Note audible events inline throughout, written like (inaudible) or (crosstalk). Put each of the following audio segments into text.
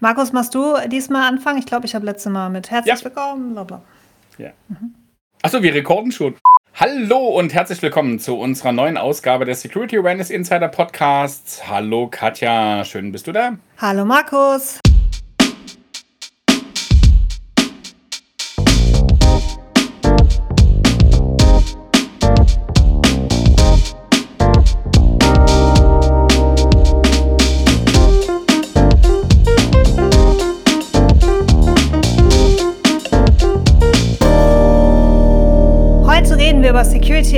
Markus, machst du diesmal anfangen? Ich glaube, ich habe letztes Mal mit Herzlich ja. willkommen. Blablabla. Ja. Mhm. Achso, wir rekorden schon. Hallo und herzlich willkommen zu unserer neuen Ausgabe des Security Awareness Insider Podcasts. Hallo Katja, schön bist du da. Hallo Markus.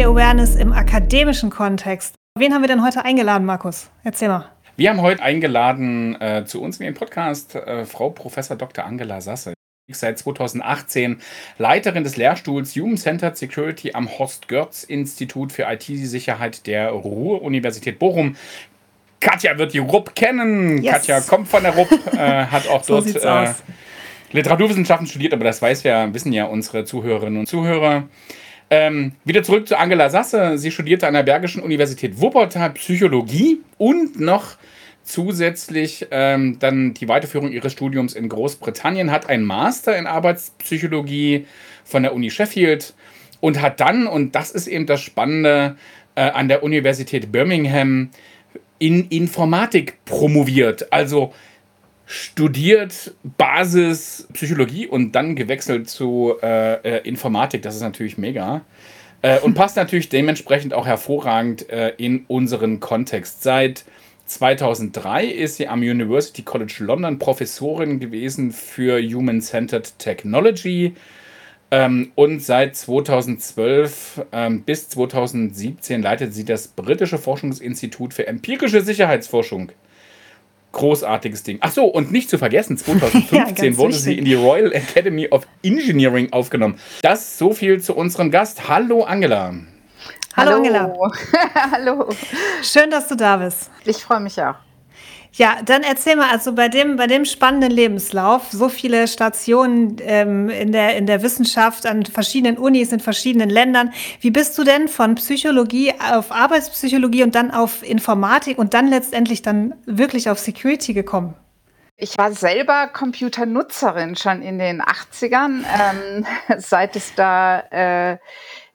Security Awareness im akademischen Kontext. Wen haben wir denn heute eingeladen, Markus? Erzähl mal. Wir haben heute eingeladen äh, zu uns in den Podcast äh, Frau Professor Dr. Angela Sasse. Seit 2018 Leiterin des Lehrstuhls Human Centered Security am Horst Görz Institut für IT-Sicherheit der Ruhr-Universität Bochum. Katja wird die RUP kennen. Yes. Katja kommt von der RUP, äh, hat auch (laughs) so dort äh, Literaturwissenschaften studiert, aber das weiß ja, wissen ja unsere Zuhörerinnen und Zuhörer. Ähm, wieder zurück zu Angela Sasse. Sie studierte an der Bergischen Universität Wuppertal Psychologie und noch zusätzlich ähm, dann die Weiterführung ihres Studiums in Großbritannien, hat einen Master in Arbeitspsychologie von der Uni Sheffield und hat dann, und das ist eben das Spannende, äh, an der Universität Birmingham in Informatik promoviert. Also studiert Basis Psychologie und dann gewechselt zu äh, äh, Informatik. Das ist natürlich mega. Äh, und (laughs) passt natürlich dementsprechend auch hervorragend äh, in unseren Kontext. Seit 2003 ist sie am University College London Professorin gewesen für Human-Centered Technology. Ähm, und seit 2012 ähm, bis 2017 leitet sie das britische Forschungsinstitut für empirische Sicherheitsforschung großartiges Ding. Ach so, und nicht zu vergessen, 2015 (laughs) ja, wurde sie in die Royal Academy of Engineering aufgenommen. Das so viel zu unserem Gast. Hallo Angela. Hallo, Hallo Angela. (laughs) Hallo. Schön, dass du da bist. Ich freue mich auch. Ja, dann erzähl mal, also bei dem, bei dem spannenden Lebenslauf, so viele Stationen ähm, in, der, in der Wissenschaft, an verschiedenen Unis in verschiedenen Ländern. Wie bist du denn von Psychologie auf Arbeitspsychologie und dann auf Informatik und dann letztendlich dann wirklich auf Security gekommen? Ich war selber Computernutzerin schon in den 80ern, ähm, (laughs) seit es da äh,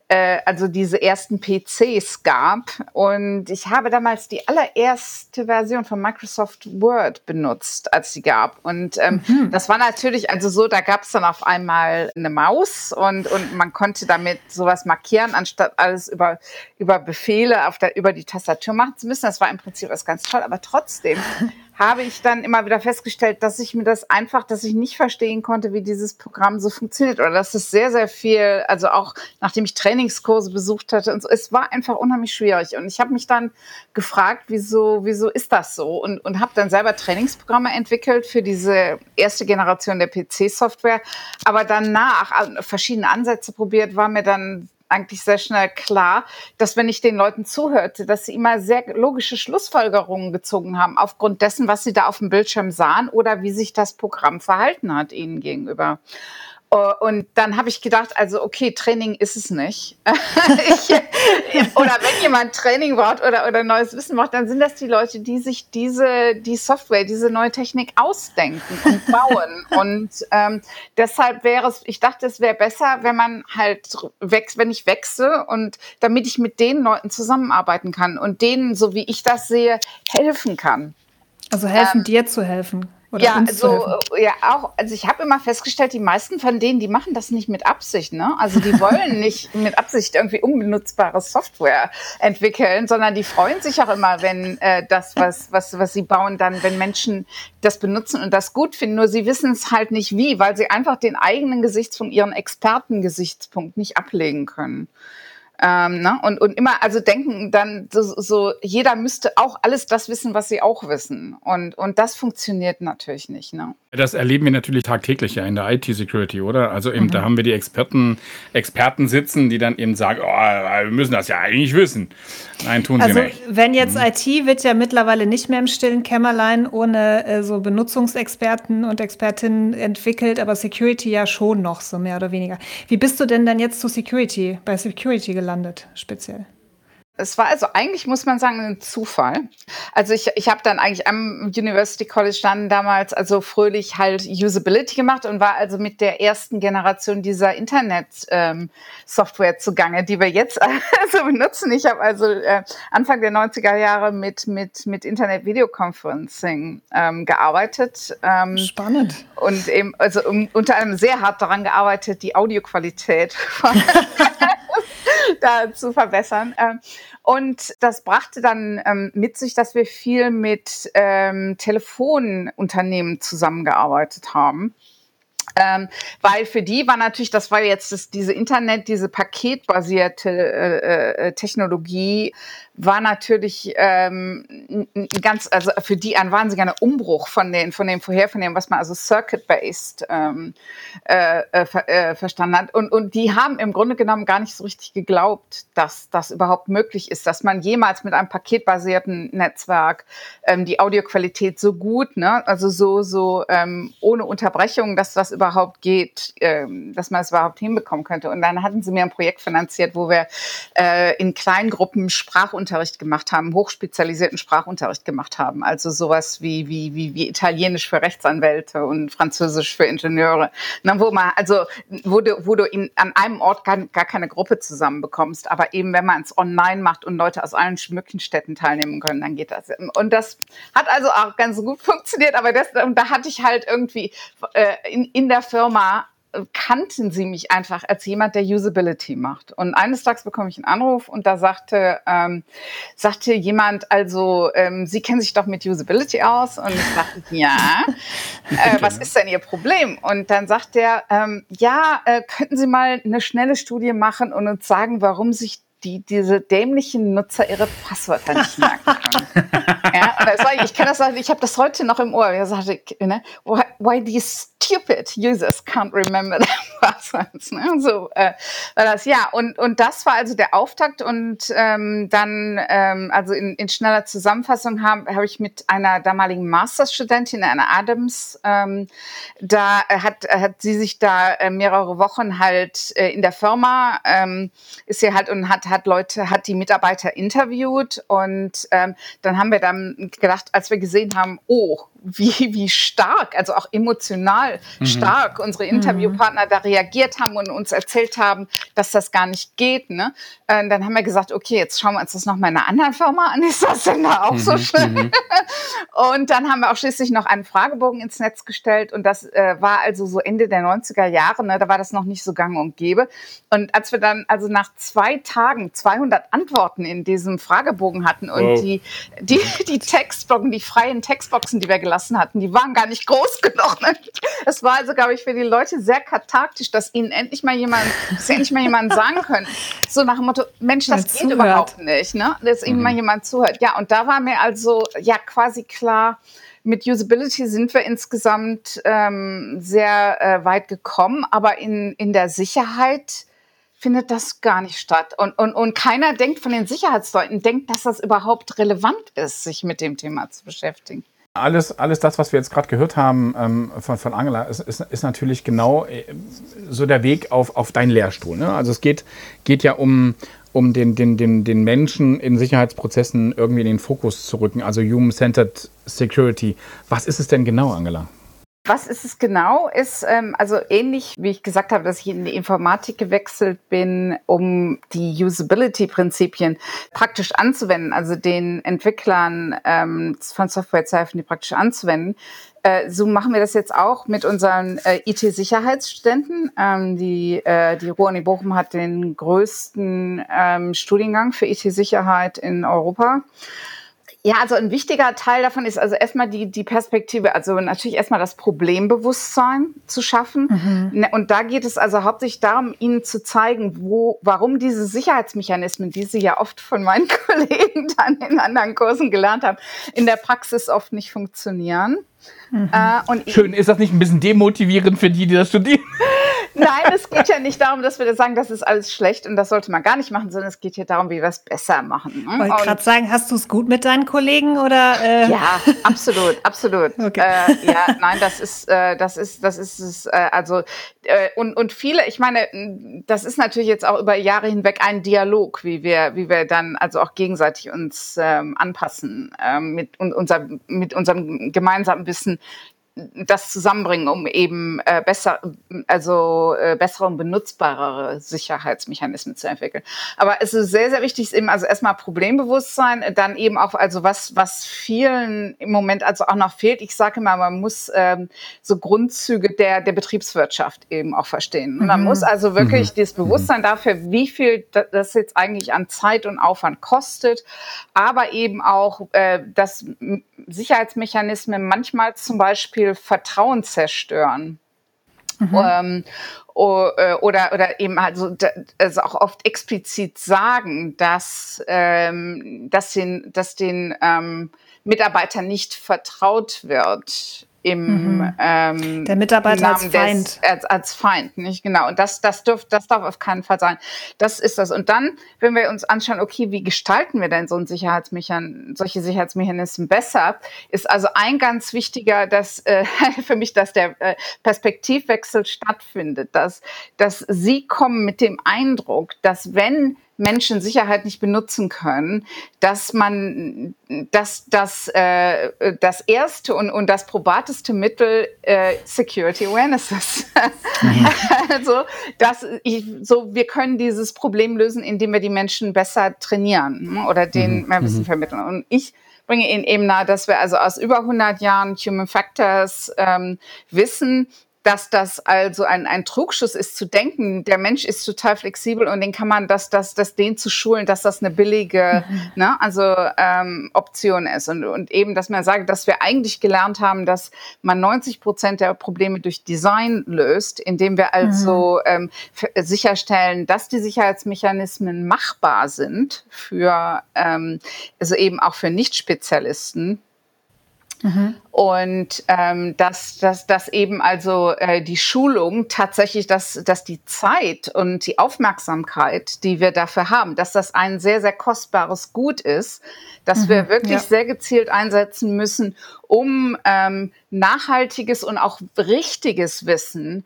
äh, also diese ersten PCs gab. Und ich habe damals die allererste Version von Microsoft Word benutzt, als sie gab. Und ähm, mhm. das war natürlich also so, da gab es dann auf einmal eine Maus und, und man konnte damit sowas markieren, anstatt alles über, über Befehle auf der, über die Tastatur machen zu müssen. Das war im Prinzip was ganz toll, aber trotzdem (laughs) habe ich dann immer wieder festgestellt, dass ich mir das einfach, dass ich nicht verstehen konnte, wie dieses Programm so funktioniert. Oder dass es sehr, sehr viel, also auch nachdem ich Trainingskurse besucht hatte und so, es war einfach unheimlich schwierig. Und ich habe mich dann gefragt, wieso, wieso ist das so? Und, und habe dann selber Trainingsprogramme entwickelt für diese erste Generation der PC-Software, aber danach verschiedene Ansätze probiert, war mir dann eigentlich sehr schnell klar, dass wenn ich den Leuten zuhörte, dass sie immer sehr logische Schlussfolgerungen gezogen haben aufgrund dessen, was sie da auf dem Bildschirm sahen oder wie sich das Programm verhalten hat ihnen gegenüber. Äh, und dann habe ich gedacht, also okay, Training ist es nicht. (laughs) ich, oder wenn jemand Training braucht oder, oder neues Wissen braucht, dann sind das die Leute, die sich diese die Software, diese neue Technik ausdenken und bauen. (laughs) und ähm, deshalb wäre es, ich dachte, es wäre besser, wenn man halt wächst, wenn ich wechsle und damit ich mit den Leuten zusammenarbeiten kann und denen, so wie ich das sehe, helfen kann. Also helfen, ähm, dir zu helfen. Oder ja, so, äh, ja, auch, also ich habe immer festgestellt, die meisten von denen, die machen das nicht mit Absicht, ne? Also die wollen (laughs) nicht mit Absicht irgendwie unbenutzbare Software entwickeln, sondern die freuen sich auch immer, wenn äh, das, was, was, was sie bauen, dann, wenn Menschen das benutzen und das gut finden. Nur sie wissen es halt nicht wie, weil sie einfach den eigenen Gesichtspunkt, ihren Expertengesichtspunkt nicht ablegen können. Ähm, ne? und, und immer, also denken dann so, so, jeder müsste auch alles das wissen, was sie auch wissen. Und, und das funktioniert natürlich nicht. Ne? Das erleben wir natürlich tagtäglich ja in der IT-Security, oder? Also eben, mhm. da haben wir die Experten, Experten sitzen, die dann eben sagen, oh, wir müssen das ja eigentlich wissen. Nein, tun also, sie nicht. Wenn jetzt mhm. IT wird ja mittlerweile nicht mehr im stillen Kämmerlein ohne äh, so Benutzungsexperten und Expertinnen entwickelt, aber Security ja schon noch, so mehr oder weniger. Wie bist du denn dann jetzt zu Security, bei Security gelandet, speziell? Es war also eigentlich, muss man sagen, ein Zufall. Also ich, ich habe dann eigentlich am University College dann damals also fröhlich halt Usability gemacht und war also mit der ersten Generation dieser Internet-Software ähm, zugange, die wir jetzt (laughs) also benutzen. Ich habe also äh, Anfang der 90er Jahre mit, mit, mit Internet-Videoconferencing ähm, gearbeitet. Ähm, Spannend. Und eben, also um, unter anderem sehr hart daran gearbeitet, die Audioqualität (laughs) (laughs) (laughs) da zu verbessern. Ähm, und das brachte dann ähm, mit sich, dass wir viel mit ähm, Telefonunternehmen zusammengearbeitet haben. Ähm, weil für die war natürlich, das war jetzt das, diese Internet, diese paketbasierte äh, äh, Technologie, war natürlich ähm, ganz, also für die ein wahnsinniger Umbruch von den, von dem vorher, von dem, was man also Circuit-based ähm, äh, äh, äh, verstanden hat. Und, und die haben im Grunde genommen gar nicht so richtig geglaubt, dass das überhaupt möglich ist, dass man jemals mit einem paketbasierten Netzwerk ähm, die Audioqualität so gut, ne, also so, so ähm, ohne Unterbrechung, dass das überhaupt geht, ähm, dass man es überhaupt hinbekommen könnte. Und dann hatten sie mir ein Projekt finanziert, wo wir äh, in Kleingruppen Sprachunterricht Sprachunterricht gemacht haben, hochspezialisierten Sprachunterricht gemacht haben. Also sowas wie, wie, wie, wie Italienisch für Rechtsanwälte und Französisch für Ingenieure. Na, wo man, also, wo du, wo du in, an einem Ort gar, gar keine Gruppe zusammenbekommst. Aber eben, wenn man es online macht und Leute aus allen schmücken Städten teilnehmen können, dann geht das. Und das hat also auch ganz gut (laughs) funktioniert. Aber das, da hatte ich halt irgendwie äh, in, in der Firma kannten sie mich einfach als jemand, der Usability macht. Und eines Tages bekomme ich einen Anruf und da sagte, ähm, sagte jemand, also ähm, Sie kennen sich doch mit Usability aus. Und ich sagte, (laughs) ja, äh, was ist denn Ihr Problem? Und dann sagt er, ähm, ja, äh, könnten Sie mal eine schnelle Studie machen und uns sagen, warum sich die diese dämlichen Nutzer ihre Passwörter nicht merken können. ja, war, ich kenne das, ich habe das heute noch im Ohr. Er sagte, ne, why, why these stupid users can't remember their passwords. Ne? So äh, war das ja und und das war also der Auftakt und ähm, dann ähm, also in, in schneller Zusammenfassung habe hab ich mit einer damaligen Masterstudentin, einer Adams, ähm, da hat hat sie sich da äh, mehrere Wochen halt äh, in der Firma ähm, ist sie halt und hat hat Leute hat die Mitarbeiter interviewt und ähm, dann haben wir dann gedacht, als wir gesehen haben, oh wie, wie stark, also auch emotional mhm. stark unsere Interviewpartner mhm. da reagiert haben und uns erzählt haben, dass das gar nicht geht. Ne? Äh, dann haben wir gesagt, okay, jetzt schauen wir uns das noch mal in einer anderen Firma an. (laughs) Ist das denn da auch mhm. so schlimm? Mhm. und dann haben wir auch schließlich noch einen Fragebogen ins Netz gestellt und das äh, war also so Ende der 90er Jahre, ne? da war das noch nicht so gang und gäbe. Und als wir dann also nach zwei Tagen 200 Antworten in diesem Fragebogen hatten und wow. die, die, die Textboxen, die freien Textboxen, die wir gelassen hatten. Die waren gar nicht groß (laughs) genug. Es war also, glaube ich, für die Leute sehr kathartisch, dass ihnen endlich mal jemand, dass endlich mal jemand sagen können. So nach dem Motto, Mensch, das geht zuhört. überhaupt nicht, ne? Dass ihnen mhm. mal jemand zuhört. Ja, und da war mir also ja quasi klar, mit Usability sind wir insgesamt ähm, sehr äh, weit gekommen, aber in, in der Sicherheit findet das gar nicht statt. Und, und, und keiner denkt von den Sicherheitsleuten, denkt, dass das überhaupt relevant ist, sich mit dem Thema zu beschäftigen. Alles, alles das, was wir jetzt gerade gehört haben ähm, von, von Angela, ist, ist, ist natürlich genau äh, so der Weg auf, auf deinen Lehrstuhl. Ne? Also es geht, geht ja um, um den, den, den, den Menschen in Sicherheitsprozessen irgendwie in den Fokus zu rücken, also Human-Centered Security. Was ist es denn genau, Angela? Was ist es genau? Ist ähm, also ähnlich, wie ich gesagt habe, dass ich in die Informatik gewechselt bin, um die Usability-Prinzipien praktisch anzuwenden, also den Entwicklern ähm, von Software zu helfen, die praktisch anzuwenden. Äh, so machen wir das jetzt auch mit unseren äh, IT-Sicherheitsstudenten. Ähm, die, äh, die Ruhr-Uni Bochum hat den größten ähm, Studiengang für IT-Sicherheit in Europa. Ja, also ein wichtiger Teil davon ist also erstmal die, die Perspektive, also natürlich erstmal das Problembewusstsein zu schaffen. Mhm. Ne, und da geht es also hauptsächlich darum, Ihnen zu zeigen, wo, warum diese Sicherheitsmechanismen, die Sie ja oft von meinen (laughs) Kollegen dann in anderen Kursen gelernt haben, in der Praxis oft nicht funktionieren. Mhm. Äh, Schön, ist das nicht ein bisschen demotivierend für die, die das studieren? (laughs) Nein, es geht ja nicht darum, dass wir sagen, das ist alles schlecht und das sollte man gar nicht machen, sondern es geht hier darum, wie wir es besser machen. Ne? Ich wollte gerade sagen, hast du es gut mit deinen Kollegen oder? Äh? Ja, absolut, absolut. (laughs) Okay. Äh, ja, nein, das ist, äh, das ist, das ist es. Äh, also äh, und und viele, ich meine, das ist natürlich jetzt auch über Jahre hinweg ein Dialog, wie wir, wie wir dann also auch gegenseitig uns ähm, anpassen ähm, mit unser, mit unserem gemeinsamen Wissen das zusammenbringen, um eben äh, besser, also äh, bessere und benutzbarere Sicherheitsmechanismen zu entwickeln. Aber es ist sehr, sehr wichtig, eben also erstmal Problembewusstsein, dann eben auch also was was vielen im Moment also auch noch fehlt. Ich sage immer, man muss ähm, so Grundzüge der der Betriebswirtschaft eben auch verstehen. Man mhm. muss also wirklich mhm. dieses Bewusstsein dafür, wie viel das jetzt eigentlich an Zeit und Aufwand kostet, aber eben auch, äh, dass Sicherheitsmechanismen manchmal zum Beispiel Vertrauen zerstören. Mhm. Ähm, oder, oder eben also, also auch oft explizit sagen, dass, ähm, dass den, dass den ähm, Mitarbeitern nicht vertraut wird im mhm. ähm, der Mitarbeiter als Feind. Des, als, als, Feind, nicht genau. Und das, das, dürf, das darf auf keinen Fall sein. Das ist das. Und dann, wenn wir uns anschauen, okay, wie gestalten wir denn so ein Sicherheitsmechan solche Sicherheitsmechanismen besser, ist also ein ganz wichtiger, dass äh, (laughs) für mich, dass der äh, Perspektivwechsel stattfindet, dass, dass Sie kommen mit dem Eindruck, dass wenn Menschen Sicherheit nicht benutzen können, dass man, dass das, äh, das erste und, und das probateste Mittel äh, Security Awareness ist. Mhm. (laughs) also, dass ich, so, wir können dieses Problem lösen, indem wir die Menschen besser trainieren ne, oder denen mhm. mehr Wissen mhm. vermitteln. Und ich bringe Ihnen eben nahe, dass wir also aus über 100 Jahren Human Factors ähm, wissen, dass das also ein, ein Trugschuss ist, zu denken, der Mensch ist total flexibel und den kann man, das, das, das den zu schulen, dass das eine billige mhm. ne, also, ähm, Option ist. Und, und eben, dass man sagt, dass wir eigentlich gelernt haben, dass man 90 Prozent der Probleme durch Design löst, indem wir also mhm. ähm, sicherstellen, dass die Sicherheitsmechanismen machbar sind für, ähm, also eben auch für Nicht-Spezialisten Mhm. Und ähm, dass, dass, dass eben also äh, die Schulung tatsächlich, dass, dass die Zeit und die Aufmerksamkeit, die wir dafür haben, dass das ein sehr, sehr kostbares Gut ist, dass mhm, wir wirklich ja. sehr gezielt einsetzen müssen, um ähm, nachhaltiges und auch richtiges Wissen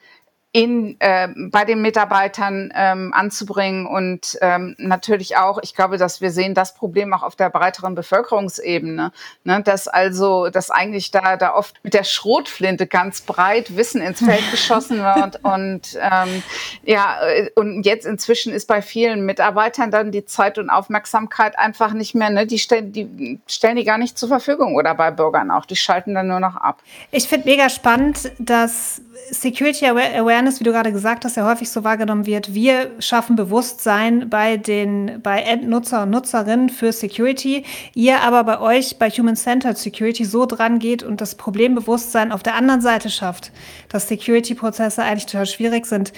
in, äh, bei den Mitarbeitern ähm, anzubringen und ähm, natürlich auch, ich glaube, dass wir sehen das Problem auch auf der breiteren Bevölkerungsebene, ne, dass also, dass eigentlich da, da oft mit der Schrotflinte ganz breit Wissen ins Feld (laughs) geschossen wird und ähm, ja, äh, und jetzt inzwischen ist bei vielen Mitarbeitern dann die Zeit und Aufmerksamkeit einfach nicht mehr, ne, die stellen die, stellen die gar nicht zur Verfügung oder bei Bürgern auch, die schalten dann nur noch ab. Ich finde mega spannend, dass Security Awareness, wie du gerade gesagt hast, ja häufig so wahrgenommen wird. Wir schaffen Bewusstsein bei den bei Endnutzer und Nutzerinnen für Security. Ihr aber bei euch bei Human Centered Security so dran geht und das Problembewusstsein auf der anderen Seite schafft, dass Security-Prozesse eigentlich total schwierig sind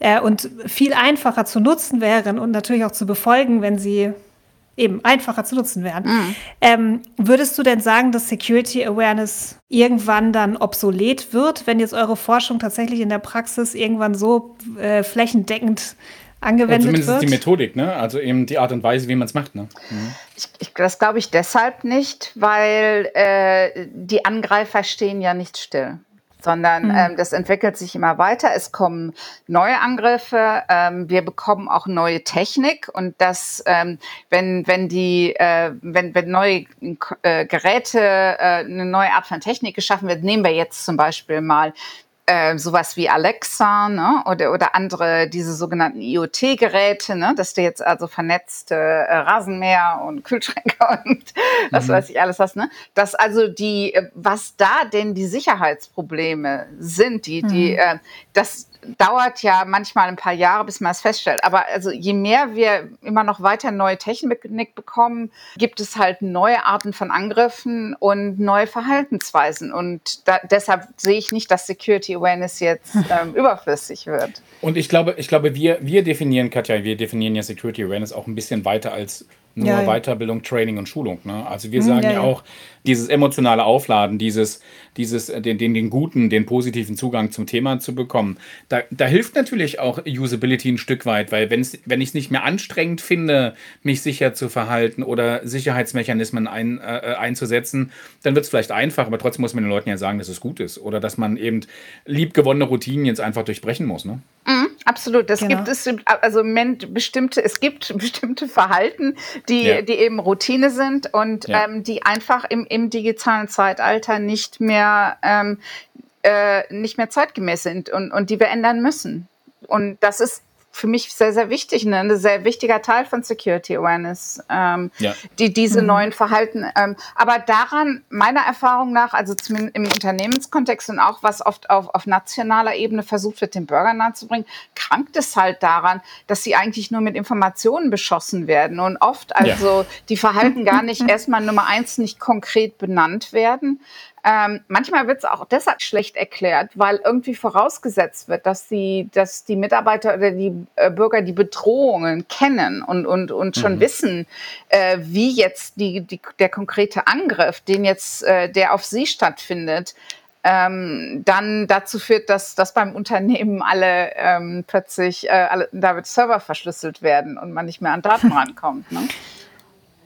äh, und viel einfacher zu nutzen wären und natürlich auch zu befolgen, wenn sie eben einfacher zu nutzen wären. Mhm. Ähm, würdest du denn sagen, dass Security Awareness irgendwann dann obsolet wird, wenn jetzt eure Forschung tatsächlich in der Praxis irgendwann so äh, flächendeckend angewendet ja, zumindest wird? die Methodik, ne? Also eben die Art und Weise, wie man es macht, ne? Mhm. Ich, ich, das glaube ich deshalb nicht, weil äh, die Angreifer stehen ja nicht still sondern mhm. ähm, das entwickelt sich immer weiter. Es kommen neue Angriffe, ähm, wir bekommen auch neue Technik und das, ähm, wenn wenn die, äh, wenn wenn neue äh, Geräte, äh, eine neue Art von Technik geschaffen wird, nehmen wir jetzt zum Beispiel mal äh, sowas wie Alexa ne? oder, oder andere, diese sogenannten IoT-Geräte, ne? dass du jetzt also vernetzte äh, Rasenmäher und Kühlschränke (laughs) und was mhm. weiß ich alles hast, ne? dass also die, äh, was da denn die Sicherheitsprobleme sind, die, die, mhm. äh, das, dauert ja manchmal ein paar Jahre, bis man es feststellt. Aber also je mehr wir immer noch weiter neue Technik bekommen, gibt es halt neue Arten von Angriffen und neue Verhaltensweisen. Und da, deshalb sehe ich nicht, dass Security Awareness jetzt (laughs) ähm, überflüssig wird. Und ich glaube, ich glaube, wir, wir definieren, Katja, wir definieren ja Security Awareness auch ein bisschen weiter als nur Ja, ja. Weiterbildung, Training und Schulung. Ne? Also wir Mhm, sagen ja, ja, auch, dieses emotionale Aufladen, dieses, dieses, äh, den, den, den guten, den positiven Zugang zum Thema zu bekommen, da, da hilft natürlich auch Usability ein Stück weit, weil wenn's, wenn ich es nicht mehr anstrengend finde, mich sicher zu verhalten oder Sicherheitsmechanismen ein, äh, einzusetzen, dann wird es vielleicht einfach, aber trotzdem muss man den Leuten ja sagen, dass es gut ist oder dass man eben liebgewonnene Routinen jetzt einfach durchbrechen muss. Ne? Mhm, absolut. Es Genau. gibt es also im Moment bestimmte, es gibt (laughs) bestimmte Verhalten, die, Ja. die eben Routine sind und Ja. ähm, die einfach im, im digitalen Zeitalter nicht mehr ähm, äh, nicht mehr zeitgemäß sind und, und die wir ändern müssen. Und das ist für mich sehr, sehr wichtig, ne? ein sehr wichtiger Teil von Security Awareness, ähm, Ja. die, diese neuen Verhalten. Ähm, aber daran, meiner Erfahrung nach, also zumindest im Unternehmenskontext und auch was oft auf, auf nationaler Ebene versucht wird, den Bürgern nahezubringen, krankt es halt daran, dass sie eigentlich nur mit Informationen beschossen werden und oft also die Verhalten gar nicht (laughs) erstmal Nummer eins nicht konkret benannt werden. Ähm, manchmal wird es auch deshalb schlecht erklärt, weil irgendwie vorausgesetzt wird, dass die, dass die Mitarbeiter oder die äh, Bürger die Bedrohungen kennen und, und, und schon wissen, äh, wie jetzt die, die, der konkrete Angriff, den jetzt, äh, der auf sie stattfindet, ähm, dann dazu führt, dass, dass beim Unternehmen alle ähm, plötzlich, äh, alle, da wird Server verschlüsselt werden und man nicht mehr an Daten (laughs) rankommt. Ne?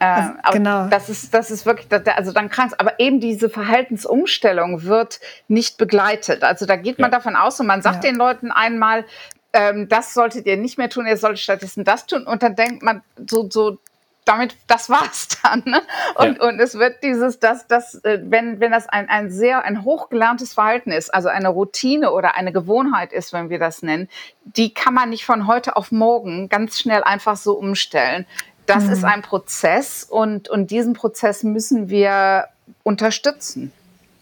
Äh, aber genau. Das ist, das ist wirklich, also dann krank. Aber eben diese Verhaltensumstellung wird nicht begleitet. Also da geht man Ja. davon aus und man sagt Ja. den Leuten einmal, ähm, das solltet ihr nicht mehr tun, ihr solltet stattdessen das tun. Und dann denkt man so, so damit, das war's (laughs) dann. Ne? Und, Ja. und es wird dieses, das, das, äh, wenn, wenn das ein, ein sehr, ein hochgelerntes Verhalten ist, also eine Routine oder eine Gewohnheit ist, wenn wir das nennen, die kann man nicht von heute auf morgen ganz schnell einfach so umstellen. Das ist ein Prozess und, und diesen Prozess müssen wir unterstützen.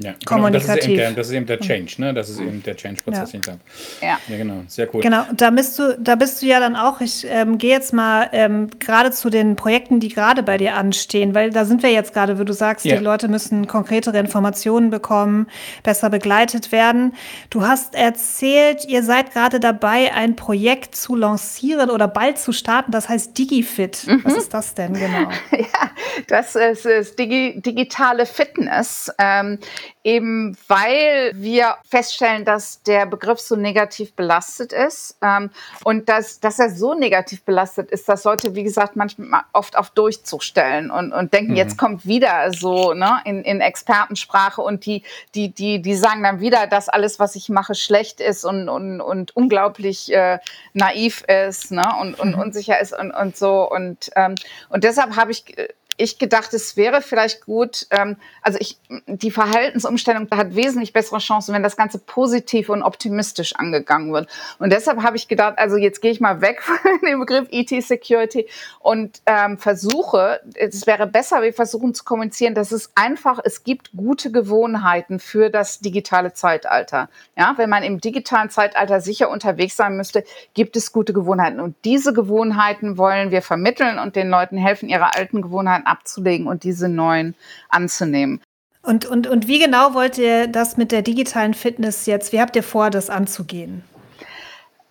Ja, genau. Und Das ist, eben Kommunikativ. der, das ist eben der Change, ne? Das ist eben der Change-Prozess Ja. hinter. Ja. Ja, genau. Sehr cool. Genau, da bist du, da bist du ja dann auch. Ich ähm, gehe jetzt mal ähm, gerade zu den Projekten, die gerade bei dir anstehen, weil da sind wir jetzt gerade, wie du sagst, Ja. die Leute müssen konkretere Informationen bekommen, besser begleitet werden. Du hast erzählt, ihr seid gerade dabei, ein Projekt zu lancieren oder bald zu starten, das heißt DigiFit. Was ist das denn genau? (laughs) Ja, das ist, ist digi digitale Fitness. Ähm, eben weil wir feststellen, dass der Begriff so negativ belastet ist ähm, und dass, dass er so negativ belastet ist, dass Leute, wie gesagt, manchmal oft auf Durchzug stellen und, und denken, jetzt kommt wieder so ne, in, in Expertensprache und die, die, die, die sagen dann wieder, dass alles, was ich mache, schlecht ist und, und, und unglaublich äh, naiv ist ne, und, und unsicher ist und, und so. Und, ähm, und deshalb habe ich äh, ich gedacht, es wäre vielleicht gut, ähm, also ich, die Verhaltensumstellung hat wesentlich bessere Chancen, wenn das Ganze positiv und optimistisch angegangen wird. Und deshalb habe ich gedacht, also jetzt gehe ich mal weg (laughs) von dem Begriff IT-Security und ähm, versuche, es wäre besser, wir versuchen zu kommunizieren, dass es einfach, es gibt gute Gewohnheiten für das digitale Zeitalter. Ja, wenn man im digitalen Zeitalter sicher unterwegs sein müsste, gibt es gute Gewohnheiten. Und diese Gewohnheiten wollen wir vermitteln und den Leuten helfen, ihre alten Gewohnheiten abzulegen und diese neuen anzunehmen. Und, und, und wie genau wollt ihr das mit der digitalen Fitness jetzt, wie habt ihr vor, das anzugehen?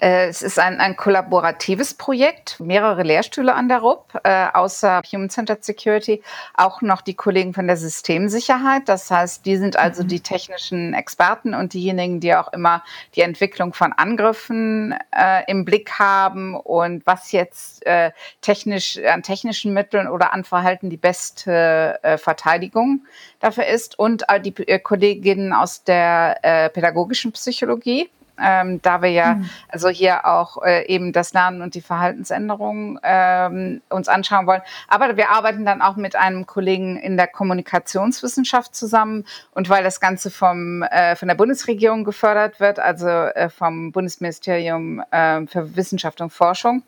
Äh, Es ist ein, ein kollaboratives Projekt, mehrere Lehrstühle an der RUP, äh, außer Human Centered Security auch noch die Kollegen von der Systemsicherheit. Das heißt, die sind also die technischen Experten und diejenigen, die auch immer die Entwicklung von Angriffen äh, im Blick haben und was jetzt äh, technisch an technischen Mitteln oder an Verhalten die beste äh, Verteidigung dafür ist. Und äh, die äh, Kolleginnen aus der äh, pädagogischen Psychologie ähm, da wir ja also hier auch äh, eben das Lernen und die Verhaltensänderung ähm, uns anschauen wollen. Aber wir arbeiten dann auch mit einem Kollegen in der Kommunikationswissenschaft zusammen. Und weil das Ganze vom, äh, von der Bundesregierung gefördert wird, also äh, vom Bundesministerium äh, für Wissenschaft und Forschung,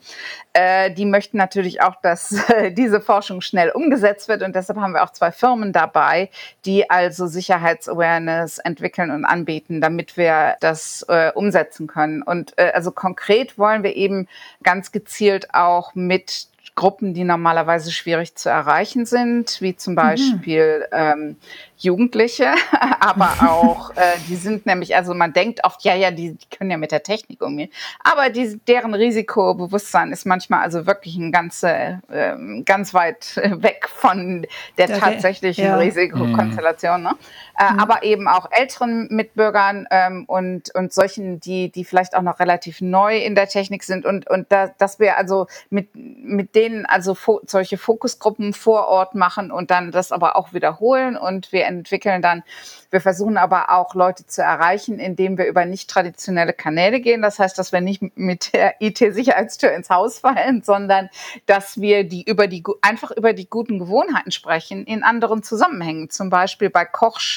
äh, die möchten natürlich auch, dass äh, diese Forschung schnell umgesetzt wird. Und deshalb haben wir auch zwei Firmen dabei, die also Sicherheitsawareness entwickeln und anbieten, damit wir das äh, umsetzen können. Und äh, also konkret wollen wir eben ganz gezielt auch mit Gruppen, die normalerweise schwierig zu erreichen sind, wie zum mhm. Beispiel mhm. ähm, Jugendliche, (laughs) aber auch, äh, die sind nämlich, also man denkt oft, ja, ja, die, die können ja mit der Technik umgehen, aber die, deren Risikobewusstsein ist manchmal also wirklich ein ganze, äh, ganz weit (laughs) weg von der okay. tatsächlichen ja. Risikokonstellation. Ne? Äh, mhm. Aber eben auch älteren Mitbürgern ähm, und, und solchen, die, die vielleicht auch noch relativ neu in der Technik sind und, und da, dass wir also mit, mit denen also fo solche Fokusgruppen vor Ort machen und dann das aber auch wiederholen und wir entwickeln dann. Wir versuchen aber auch Leute zu erreichen, indem wir über nicht traditionelle Kanäle gehen. Das heißt, dass wir nicht mit der IT-Sicherheitstür ins Haus fallen, sondern dass wir die über die einfach über die guten Gewohnheiten sprechen in anderen Zusammenhängen. Zum Beispiel bei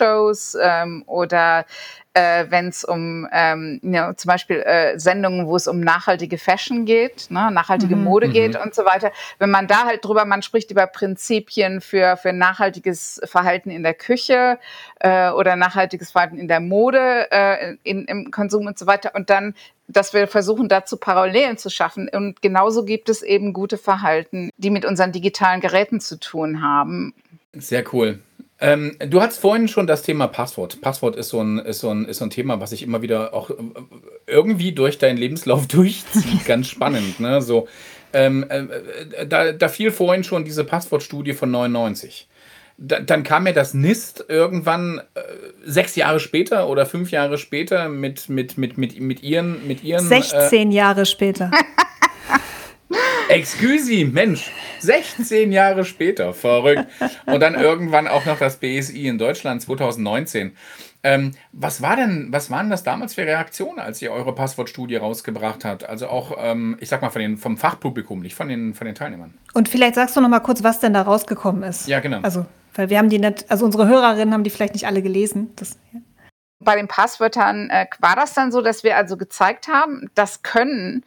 Kochshows ähm, oder äh, wenn es um ähm, ja, zum Beispiel äh, Sendungen, wo es um nachhaltige Fashion geht, ne, nachhaltige mhm. Mode geht mhm. und so weiter. Wenn man da halt drüber, man spricht über Prinzipien für, für nachhaltiges Verhalten in der Küche äh, oder nachhaltiges Verhalten in der Mode, äh, in, im Konsum und so weiter. Und dann dass wir versuchen, dazu Parallelen zu schaffen. Und genauso gibt es eben gute Verhalten, die mit unseren digitalen Geräten zu tun haben. Sehr cool. Ähm, du hast vorhin schon das Thema Passwort. Passwort ist so, ein, ist, so ein, ist so ein Thema, was sich immer wieder auch äh, irgendwie durch deinen Lebenslauf (laughs) durchzieht. Ganz spannend. Ne? So, ähm, äh, da, da fiel vorhin schon diese Passwortstudie von 99. Da, dann kam mir das NIST irgendwann äh, sechs Jahre später oder fünf Jahre später mit, mit, mit, mit, mit ihren. Mit ihren 16 äh, Jahre später. (laughs) Excuse, Mensch, 16 Jahre später, verrückt. Und dann irgendwann auch noch das BSI in Deutschland 2019. Ähm, was war denn, was waren das damals für Reaktionen, als ihr eure Passwortstudie rausgebracht habt? Also auch, ähm, ich sag mal, von den, vom Fachpublikum, nicht von den, von den Teilnehmern. Und vielleicht sagst du noch mal kurz, was denn da rausgekommen ist. Ja, genau. Also, weil wir haben die nicht, also unsere Hörerinnen haben die vielleicht nicht alle gelesen. Das, ja. Bei den Passwörtern äh, war das dann so, dass wir also gezeigt haben, das können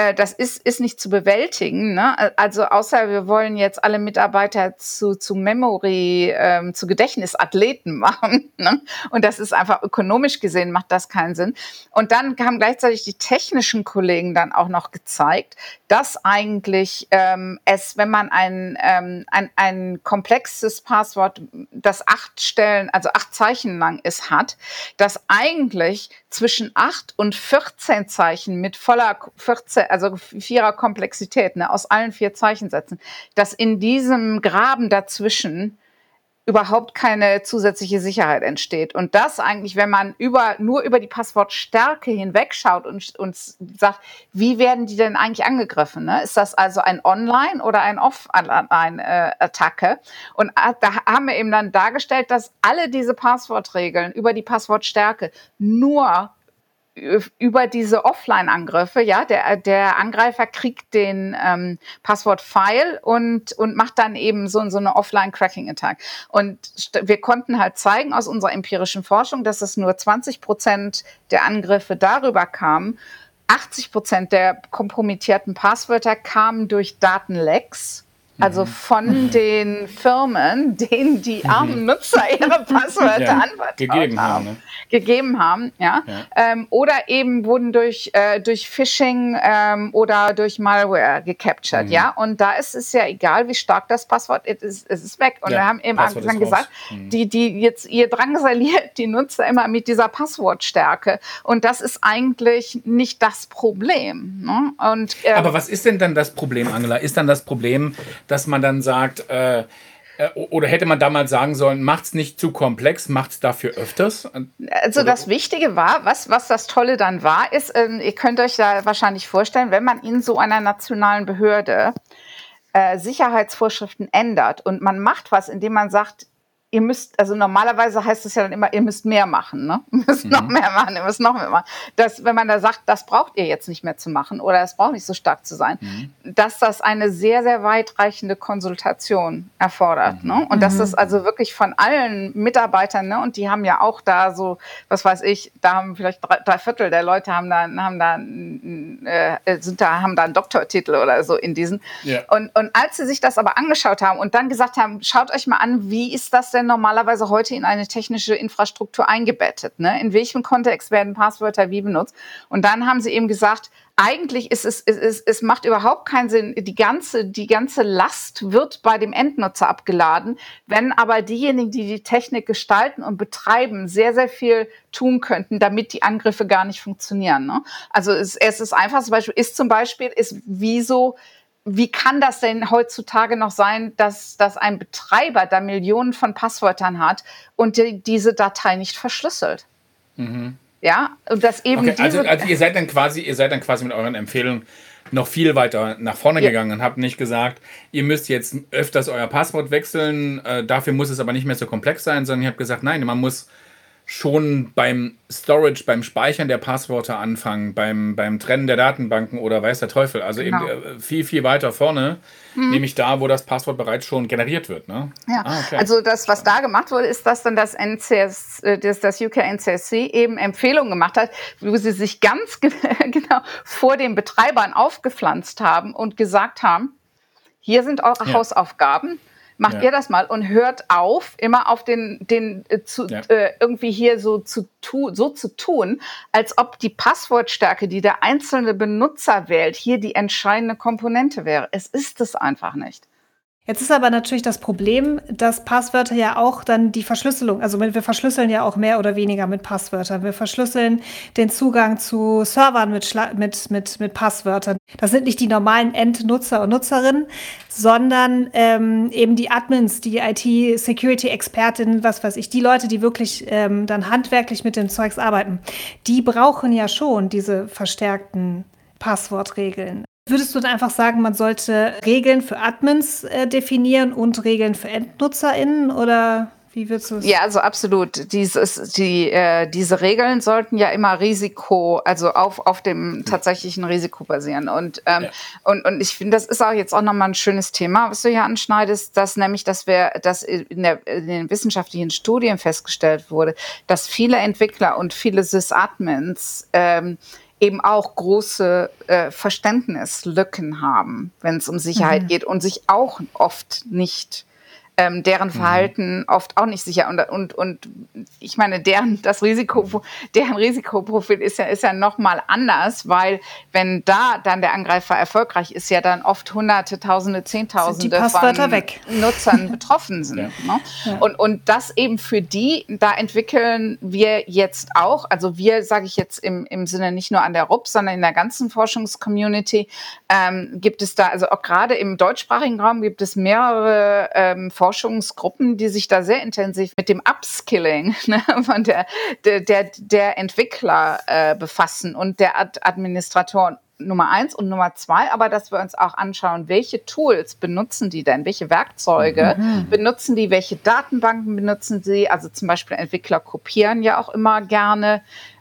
äh, das ist, ist nicht zu bewältigen. Ne? Also außer wir wollen jetzt alle Mitarbeiter zu, zu Memory, ähm, zu Gedächtnisathleten (laughs) machen. Ne? Und das ist einfach ökonomisch gesehen, macht das keinen Sinn. Und dann haben gleichzeitig die technischen Kollegen dann auch noch gezeigt, dass eigentlich ähm, es, wenn man ein, ähm, ein, ein komplexes Passwort, das acht Stellen, also acht Zeichen lang ist, hat, dass eigentlich zwischen acht und 14 Zeichen mit voller 14 also vierer Komplexität, ne, aus allen vier Zeichensätzen, dass in diesem Graben dazwischen überhaupt keine zusätzliche Sicherheit entsteht. Und das eigentlich, wenn man über, nur über die Passwortstärke hinwegschaut und, und sagt, wie werden die denn eigentlich angegriffen? Ne? Ist das also ein Online- oder ein Offline-Attacke? Und äh, da haben wir eben dann dargestellt, dass alle diese Passwortregeln über die Passwortstärke nur über diese Offline-Angriffe, ja, der, der Angreifer kriegt den ähm, Passwort-File und, und macht dann eben so, so eine Offline-Cracking-Attack. Und wir konnten halt zeigen aus unserer empirischen Forschung, dass es nur 20 Prozent der Angriffe darüber kamen. 80 Prozent der kompromittierten Passwörter kamen durch Datenlecks also mhm. von mhm. den Firmen, denen die mhm. armen Nutzer ihre (laughs) Passwörter ja, anvertraut gegeben haben, ne? gegeben haben, ja, ja. Ähm, oder eben wurden durch äh, durch Phishing ähm, oder durch Malware gecaptured, mhm. ja. Und da ist es ja egal, wie stark das Passwort ist, es ist weg. Und ja, wir haben eben am gesagt, mhm. die die jetzt ihr drangsaliert die Nutzer immer mit dieser Passwortstärke. Und das ist eigentlich nicht das Problem. Ne? Und ähm, aber was ist denn dann das Problem, Angela? Ist dann das Problem dass man dann sagt, äh, äh oder hätte man damals sagen sollen, macht es nicht zu komplex, macht es dafür öfters? Also das Wichtige war, was, was das Tolle dann war, ist, ähm, ihr könnt euch da wahrscheinlich vorstellen, wenn man in so einer nationalen Behörde äh, Sicherheitsvorschriften ändert und man macht was, indem man sagt, ihr müsst, also normalerweise heißt es ja dann immer, ihr müsst mehr machen, ne? (laughs) Ihr müsst mhm. noch mehr machen, ihr müsst noch mehr machen. Das, wenn man da sagt, das braucht ihr jetzt nicht mehr zu machen oder es braucht nicht so stark zu sein, mhm. dass das eine sehr, sehr weitreichende Konsultation erfordert. Mhm. Ne? Und dass das mhm. also wirklich von allen Mitarbeitern, ne? und die haben ja auch da so, was weiß ich, da haben vielleicht drei, drei Viertel der Leute haben da, haben da, äh, sind da, haben da einen Doktortitel oder so in diesen. Yeah. Und, und als sie sich das aber angeschaut haben und dann gesagt haben, schaut euch mal an, wie ist das denn denn normalerweise heute in eine technische Infrastruktur eingebettet? Ne? In welchem Kontext werden Passwörter wie benutzt? Und dann haben sie eben gesagt, eigentlich ist es, es, es, es macht überhaupt keinen Sinn. Die ganze, die ganze Last wird bei dem Endnutzer abgeladen. Wenn aber diejenigen, die die Technik gestalten und betreiben, sehr, sehr viel tun könnten, damit die Angriffe gar nicht funktionieren. Ne? Also es, es ist einfach zum Beispiel, ist zum Beispiel, ist wieso wie kann das denn heutzutage noch sein, dass, dass ein Betreiber da Millionen von Passwörtern hat und die, diese Datei nicht verschlüsselt? Mhm. Ja, und das eben okay, also, also ihr seid dann quasi, ihr seid dann quasi mit euren Empfehlungen noch viel weiter nach vorne ja. gegangen und habt nicht gesagt, ihr müsst jetzt öfters euer Passwort wechseln, äh, dafür muss es aber nicht mehr so komplex sein, sondern ihr habt gesagt, nein, man muss schon beim Storage, beim Speichern der Passwörter anfangen, beim, beim Trennen der Datenbanken oder weiß der Teufel. Also genau. eben äh, viel, viel weiter vorne, mhm. nämlich da, wo das Passwort bereits schon generiert wird. Ne? Ja, ah, okay. also das, was da gemacht wurde, ist, dass dann das, NCS, äh, das, das UK NCSC eben Empfehlungen gemacht hat, wo sie sich ganz (laughs) genau vor den Betreibern aufgepflanzt haben und gesagt haben, hier sind eure ja. Hausaufgaben macht ja. ihr das mal und hört auf, immer auf den, den äh, zu, ja. äh, irgendwie hier so zu, tu, so zu tun, als ob die Passwortstärke, die der einzelne Benutzer wählt, hier die entscheidende Komponente wäre. Es ist es einfach nicht. Jetzt ist aber natürlich das Problem, dass Passwörter ja auch dann die Verschlüsselung, also wir verschlüsseln ja auch mehr oder weniger mit Passwörtern. Wir verschlüsseln den Zugang zu Servern mit, mit, mit, mit Passwörtern. Das sind nicht die normalen Endnutzer und Nutzerinnen, sondern ähm, eben die Admins, die IT-Security-Expertinnen, was weiß ich, die Leute, die wirklich ähm, dann handwerklich mit dem Zeugs arbeiten. Die brauchen ja schon diese verstärkten Passwortregeln. Würdest du dann einfach sagen, man sollte Regeln für Admins äh, definieren und Regeln für EndnutzerInnen oder wie würdest du es? Ja, also absolut. Dieses, die, äh, diese Regeln sollten ja immer Risiko, also auf, auf dem tatsächlichen Risiko basieren. Und, ähm, ja. und, und ich finde, das ist auch jetzt auch nochmal ein schönes Thema, was du hier anschneidest, dass nämlich, dass wir, dass in, der, in den wissenschaftlichen Studien festgestellt wurde, dass viele Entwickler und viele Sys-Admins ähm, eben auch große äh, Verständnislücken haben, wenn es um Sicherheit mhm. geht und sich auch oft nicht ähm, deren mhm. Verhalten mhm. oft auch nicht sicher. Und, und, und ich meine, deren, das Risiko, deren Risikoprofil ist ja, ist ja nochmal anders, weil wenn da dann der Angreifer erfolgreich ist, ja dann oft Hunderte, Tausende, Zehntausende von weg. Nutzern betroffen sind. Ja. Ne? Ja. Und, und das eben für die, da entwickeln wir jetzt auch, also wir, sage ich jetzt im, im Sinne nicht nur an der RUP, sondern in der ganzen Forschungscommunity, ähm, gibt es da, also auch gerade im deutschsprachigen Raum gibt es mehrere ähm, Forschungsgruppen, die sich da sehr intensiv mit dem Upskilling (laughs) ne, von der, der, der, der Entwickler äh, befassen und der Ad Administratoren. Nummer eins und Nummer zwei, aber dass wir uns auch anschauen, welche Tools benutzen die denn, welche Werkzeuge mhm. benutzen die, welche Datenbanken benutzen sie. Also zum Beispiel Entwickler kopieren ja auch immer gerne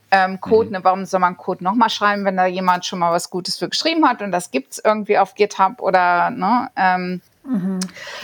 ähm, Code. Mhm. Ne, warum soll man Code nochmal schreiben, wenn da jemand schon mal was Gutes für geschrieben hat und das gibt es irgendwie auf GitHub oder ne? Ähm, Mhm.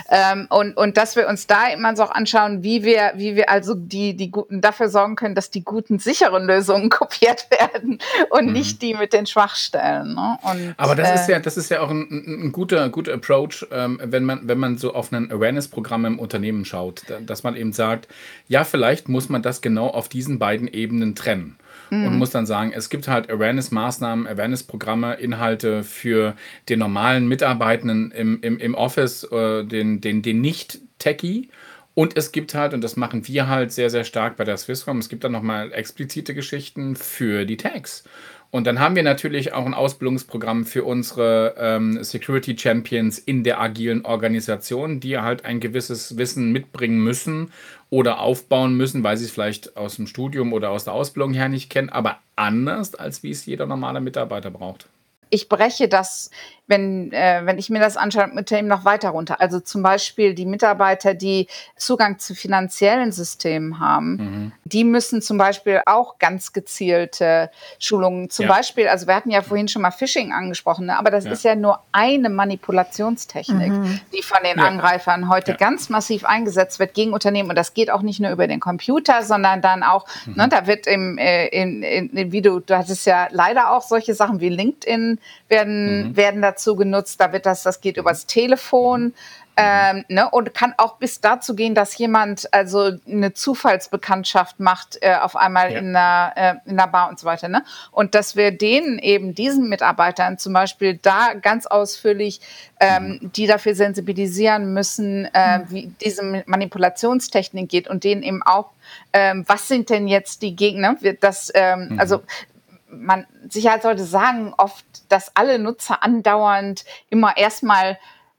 Ähm, und, und dass wir uns da immer so auch anschauen, wie wir, wie wir also die, die guten dafür sorgen können, dass die guten sicheren Lösungen (laughs) kopiert werden und mhm. nicht die mit den Schwachstellen. Ne? Und, Aber das äh, ist ja, das ist ja auch ein, ein guter, guter Approach, ähm, wenn man, wenn man so auf ein Awareness-Programm im Unternehmen schaut, dass man eben sagt, ja, vielleicht muss man das genau auf diesen beiden Ebenen trennen mhm. und muss dann sagen, es gibt halt Awareness-Maßnahmen, Awareness-Programme, Inhalte für den normalen Mitarbeitenden im, im, im Office, äh, den, den, den Nicht-Techie. Und es gibt halt, und das machen wir halt sehr, sehr stark bei der Swisscom, es gibt dann nochmal explizite Geschichten für die Tags. Und dann haben wir natürlich auch ein Ausbildungsprogramm für unsere ähm, Security Champions in der agilen Organisation, die halt ein gewisses Wissen mitbringen müssen oder aufbauen müssen, weil sie es vielleicht aus dem Studium oder aus der Ausbildung her nicht kennen, aber anders, als wie es jeder normale Mitarbeiter braucht. Ich breche das wenn, äh, wenn ich mir das anschaue, mit dem noch weiter runter. Also zum Beispiel die Mitarbeiter, die Zugang zu finanziellen Systemen haben, mhm. die müssen zum Beispiel auch ganz gezielte Schulungen, zum ja. Beispiel, also wir hatten ja vorhin schon mal Phishing angesprochen, ne? aber das ja. ist ja nur eine Manipulationstechnik, mhm. die von den ja. Angreifern heute ganz massiv eingesetzt wird gegen Unternehmen. Und das geht auch nicht nur über den Computer, sondern dann auch, mhm. ne, da wird im, äh, in, in, in, wie du, du hattest ja leider auch solche Sachen wie LinkedIn werden, mhm. werden da dazu genutzt. Da wird das, das geht übers Telefon. Ähm, ne, und kann auch bis dazu gehen, dass jemand also eine Zufallsbekanntschaft macht, äh, auf einmal ja. in, der, äh, in der Bar und so weiter. Ne? Und dass wir denen eben, diesen Mitarbeitern zum Beispiel da ganz ausführlich, ähm, mhm. die dafür sensibilisieren müssen, äh, mhm. wie diese Manipulationstechnik geht und denen eben auch, ähm, was sind denn jetzt die Gegner? Das, ähm, mhm. Also man, Sicherheit sollte sagen oft, dass alle Nutzer andauernd immer erstmal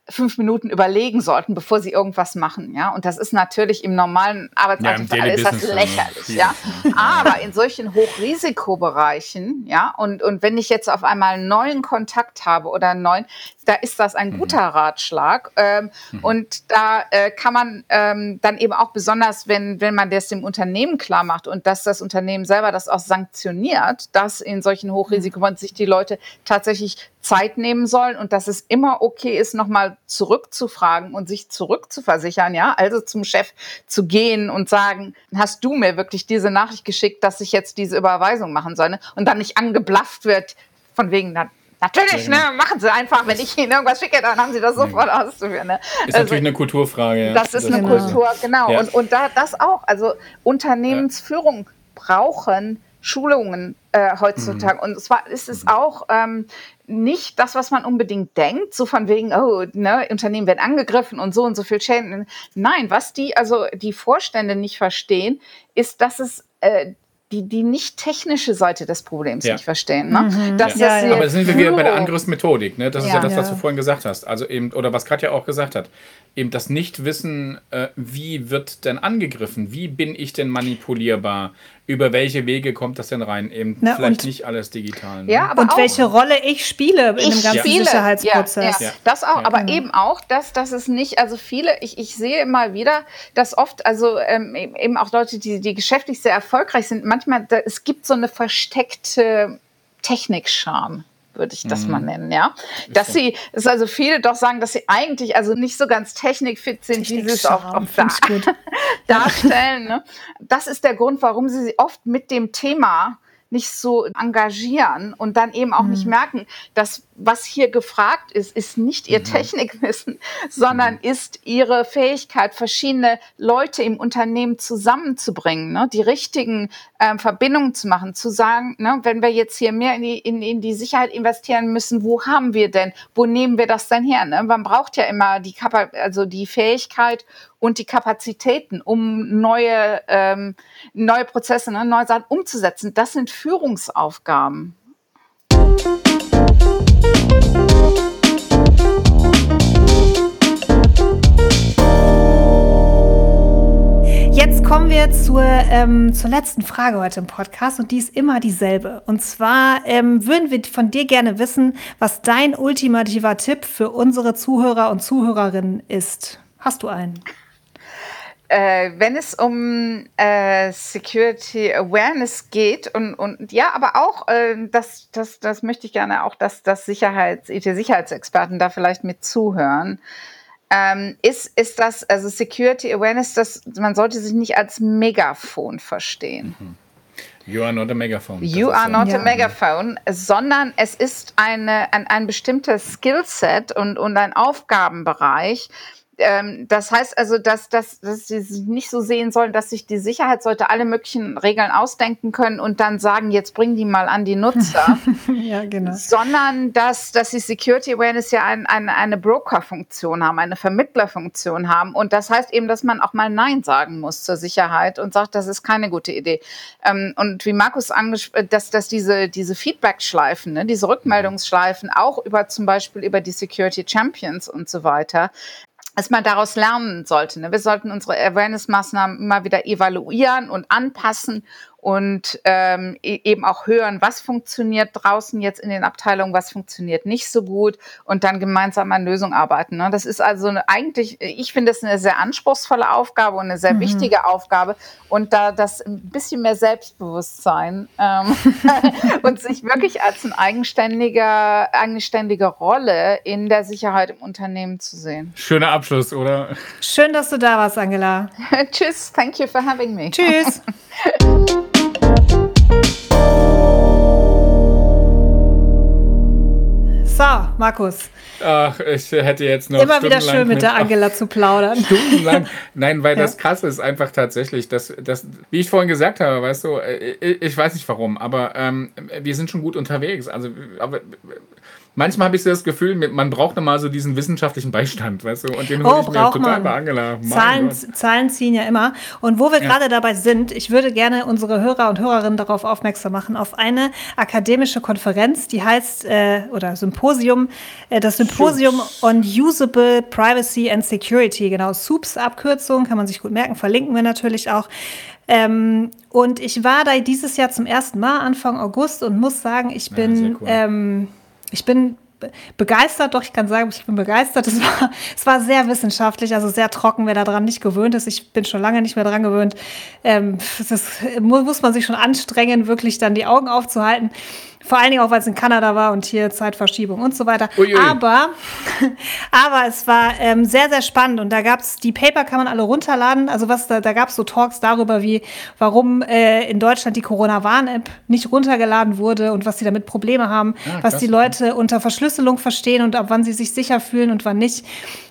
fünf Minuten überlegen sollten, bevor sie irgendwas machen. Ja, und das ist natürlich im normalen Arbeitsalltag ja, ist das lächerlich. Ja, aber in solchen Hochrisikobereichen, ja, und, und wenn ich jetzt auf einmal einen neuen Kontakt habe oder einen neuen, da ist das ein mhm. guter Ratschlag. Ähm, mhm. Und da äh, kann man ähm, dann eben auch besonders, wenn, wenn man das dem Unternehmen klar macht und dass das Unternehmen selber das auch sanktioniert, dass in solchen Hochrisikobereichen sich die Leute tatsächlich Zeit nehmen sollen und dass es immer okay ist, nochmal zurückzufragen und sich zurückzuversichern, ja, also zum Chef zu gehen und sagen, hast du mir wirklich diese Nachricht geschickt, dass ich jetzt diese Überweisung machen soll, ne? und dann nicht angeblafft wird von wegen, na, Natürlich, ne, machen Sie einfach. Wenn ich Ihnen irgendwas schicke, dann haben Sie das sofort ja. auszuführen. Ne? Ist also, natürlich eine Kulturfrage. Ja. Das ist das eine genau. Kultur, genau. Ja. Und, und da das auch. Also Unternehmensführung brauchen Schulungen äh, heutzutage. Mhm. Und zwar ist es auch ähm, nicht das, was man unbedingt denkt, so von wegen, oh, ne, Unternehmen werden angegriffen und so und so viel Schäden. Nein, was die, also die Vorstände nicht verstehen, ist, dass es äh, die, die nicht technische Seite des Problems ja. nicht verstehen. Ne? Mhm. Dass ja. Das Aber da sind wir wieder bei der Angriffsmethodik. Ne? Das ist ja das, was du vorhin gesagt hast. Also eben, oder was Katja auch gesagt hat. Eben das Nichtwissen, äh, wie wird denn angegriffen? Wie bin ich denn manipulierbar? über welche Wege kommt das denn rein? Eben Na, vielleicht nicht alles digital. Ne? Ja, aber und auch, welche Rolle ich spiele in dem ganzen spiele. Sicherheitsprozess. Ja, ja. Das auch, aber genau. eben auch, dass, dass es nicht, also viele, ich, ich sehe immer wieder, dass oft, also ähm, eben auch Leute, die, die geschäftlich sehr erfolgreich sind, manchmal, da, es gibt so eine versteckte Technikscham würde ich das mhm. mal nennen, ja. Dass sie, dass also viele doch sagen, dass sie eigentlich also nicht so ganz technikfit sind, wie sie es auch, auch da, (laughs) darstellen. Ne? Das ist der Grund, warum sie oft mit dem Thema nicht so engagieren und dann eben auch mhm. nicht merken, dass was hier gefragt ist, ist nicht ihr mhm. Technikwissen, sondern mhm. ist ihre Fähigkeit, verschiedene Leute im Unternehmen zusammenzubringen, ne? die richtigen ähm, Verbindungen zu machen, zu sagen, ne, wenn wir jetzt hier mehr in die, in, in die Sicherheit investieren müssen, wo haben wir denn, wo nehmen wir das denn her? Ne? Man braucht ja immer die, Kapa also die Fähigkeit und die Kapazitäten, um neue, ähm, neue Prozesse, ne, neue Sachen umzusetzen. Das sind Führungsaufgaben. Jetzt kommen wir zur, ähm, zur letzten Frage heute im Podcast und die ist immer dieselbe. Und zwar ähm, würden wir von dir gerne wissen, was dein ultimativer Tipp für unsere Zuhörer und Zuhörerinnen ist. Hast du einen? Äh, wenn es um äh, Security Awareness geht und, und ja, aber auch, äh, das, das, das möchte ich gerne auch, dass das Sicherheits, IT-Sicherheitsexperten da vielleicht mit zuhören. Ähm, ist, ist das, also Security Awareness, das, man sollte sich nicht als Megafon verstehen. Mhm. You are not a megaphone. You are not ja. a megaphone, sondern es ist eine, ein, ein bestimmtes Skillset und, und ein Aufgabenbereich, ähm, das heißt also, dass, dass, dass sie nicht so sehen sollen, dass sich die Sicherheit sollte alle möglichen Regeln ausdenken können und dann sagen, jetzt bring die mal an die Nutzer. (laughs) ja, genau. Sondern dass, dass die Security Awareness ja ein, ein, eine Broker-Funktion haben, eine Vermittlerfunktion haben. Und das heißt eben, dass man auch mal Nein sagen muss zur Sicherheit und sagt, das ist keine gute Idee. Ähm, und wie Markus angesprochen, dass, dass diese, diese Feedback-Schleifen, ne, diese Rückmeldungsschleifen auch über zum Beispiel über die Security Champions und so weiter, dass man daraus lernen sollte. Ne? Wir sollten unsere Awareness-Maßnahmen immer wieder evaluieren und anpassen und ähm, e-, eben auch hören, was funktioniert draußen jetzt in den Abteilungen, was funktioniert nicht so gut und dann gemeinsam an Lösungen arbeiten. Ne? Das ist also eine, eigentlich, ich finde es eine sehr anspruchsvolle Aufgabe und eine sehr mhm. wichtige Aufgabe und da das ein bisschen mehr Selbstbewusstsein ähm, (laughs) und sich wirklich als eine eigenständige, eigenständige Rolle in der Sicherheit im Unternehmen zu sehen. Schöner Abschluss, oder? Schön, dass du da warst, Angela. (laughs) Tschüss, thank you for having me. Tschüss. (laughs) So, Markus. Ach, ich hätte jetzt noch. Immer wieder schön mit, der Angela zu plaudern. (laughs) Stundenlang. Nein, weil ja. das krasse ist einfach tatsächlich, dass, dass, wie ich vorhin gesagt habe, weißt du, ich, äh, ich weiß nicht warum, aber ähm, wir sind schon gut unterwegs. Also, aber manchmal habe ich so das Gefühl, man braucht nochmal so diesen wissenschaftlichen Beistand, weißt du? Und den hole oh, ich mir total bei Angela. Zahlen, Zahlen, ziehen ja immer. Und wo wir ja. gerade dabei sind, ich würde gerne unsere Hörer und Hörerinnen darauf aufmerksam machen, auf eine akademische Konferenz, die heißt, äh, oder Symposium, äh, das Symposium on Usable Privacy and Security, genau, SUPS Abkürzung, kann man sich gut merken, verlinken wir natürlich auch. Ähm, und ich war da dieses Jahr zum ersten Mal, Anfang August, und muss sagen, ich bin, ja, cool. ähm, ich bin begeistert, doch ich kann sagen, ich bin begeistert. Es war, es war sehr wissenschaftlich, also sehr trocken, wer daran nicht gewöhnt ist. Ich bin schon lange nicht mehr daran gewöhnt. Ähm, das muss man sich schon anstrengen, wirklich dann die Augen aufzuhalten. Vor allen Dingen auch, weil es in Kanada war und hier Zeitverschiebung und so weiter. Uiui. Aber, (laughs) aber es war ähm, sehr, sehr spannend und da gab es, die Paper kann man alle runterladen. Also was da, da gab es so Talks darüber, wie, warum äh, in Deutschland die Corona-Warn-App nicht runtergeladen wurde und was sie damit Probleme haben, ah, was die Leute unter Verschlüsselung verstehen und ab wann sie sich sicher fühlen und wann nicht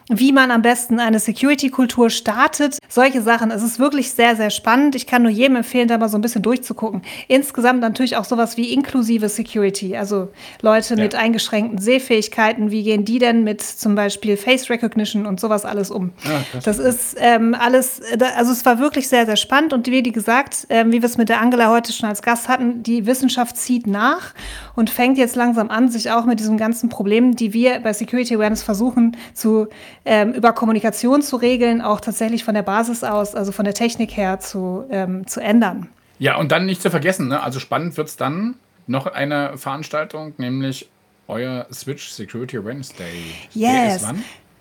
wie man am besten eine Security-Kultur startet. Solche Sachen. Es ist wirklich sehr, sehr spannend. Ich kann nur jedem empfehlen, da mal so ein bisschen durchzugucken. Insgesamt natürlich auch sowas wie inklusive Security. Also Leute ja. mit eingeschränkten Sehfähigkeiten, wie gehen die denn mit zum Beispiel Face Recognition und sowas alles um? Ja, das ist ähm, alles, also es war wirklich sehr, sehr spannend. Und wie gesagt, ähm, wie wir es mit der Angela heute schon als Gast hatten, die Wissenschaft zieht nach und fängt jetzt langsam an, sich auch mit diesen ganzen Problemen, die wir bei Security Awareness versuchen zu ähm, über Kommunikation zu regeln, auch tatsächlich von der Basis aus, also von der Technik her zu, ähm, zu ändern. Ja, und dann nicht zu vergessen, ne? also spannend wird es dann noch eine Veranstaltung, nämlich euer Switch Security Wednesday. Yes.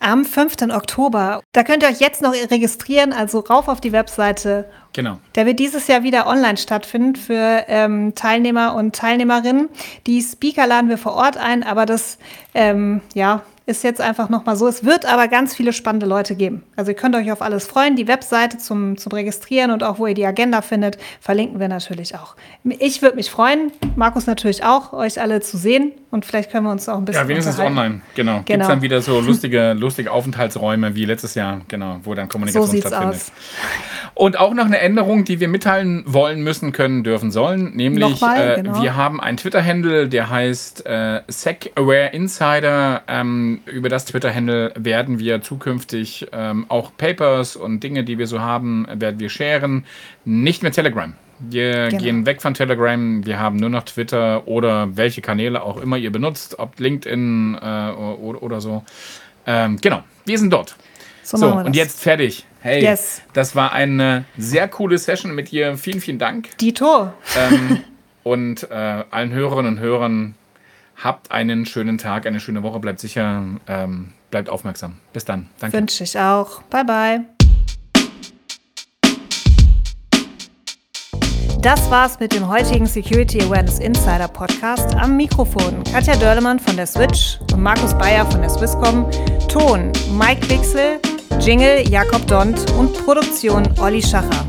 Am 5. Oktober. Da könnt ihr euch jetzt noch registrieren, also rauf auf die Webseite. Genau. Der wird dieses Jahr wieder online stattfinden für ähm, Teilnehmer und Teilnehmerinnen. Die Speaker laden wir vor Ort ein, aber das, ähm, ja, ist jetzt einfach nochmal so. Es wird aber ganz viele spannende Leute geben. Also ihr könnt euch auf alles freuen. Die Webseite zum, zum Registrieren und auch wo ihr die Agenda findet, verlinken wir natürlich auch. Ich würde mich freuen, Markus natürlich auch, euch alle zu sehen und vielleicht können wir uns auch ein bisschen. Ja, wenigstens online, genau. genau. Gibt es dann wieder so (laughs) lustige, lustige Aufenthaltsräume wie letztes Jahr, genau, wo dann Kommunikation so stattfindet. Aus. Und auch noch eine Änderung, die wir mitteilen wollen, müssen, können, dürfen, sollen. Nämlich, Nochmal, äh, genau. wir haben einen Twitter-Handle, der heißt äh, SecAwareInsider. Ähm, über das Twitter-Handle werden wir zukünftig ähm, auch Papers und Dinge, die wir so haben, werden wir sharen. Nicht mehr Telegram. Wir genau. gehen weg von Telegram, wir haben nur noch Twitter oder welche Kanäle auch immer ihr benutzt, ob LinkedIn äh, oder, oder, so. Ähm, genau, wir sind dort. So, so und jetzt fertig. Hey, yes. das war eine sehr coole Session mit dir. Vielen, vielen Dank. Dito. Ähm, (laughs) und äh, allen Hörerinnen und Hörern habt einen schönen Tag, eine schöne Woche. Bleibt sicher, ähm, bleibt aufmerksam. Bis dann. Danke. Wünsche ich auch. Bye, bye. Das war's mit dem heutigen Security Awareness Insider Podcast. Am Mikrofon Katja Dörlemann von der Switch und Markus Bayer von der Swisscom. Ton Mike Wixel, Jingle Jakob Dont und Produktion Olli Schacher.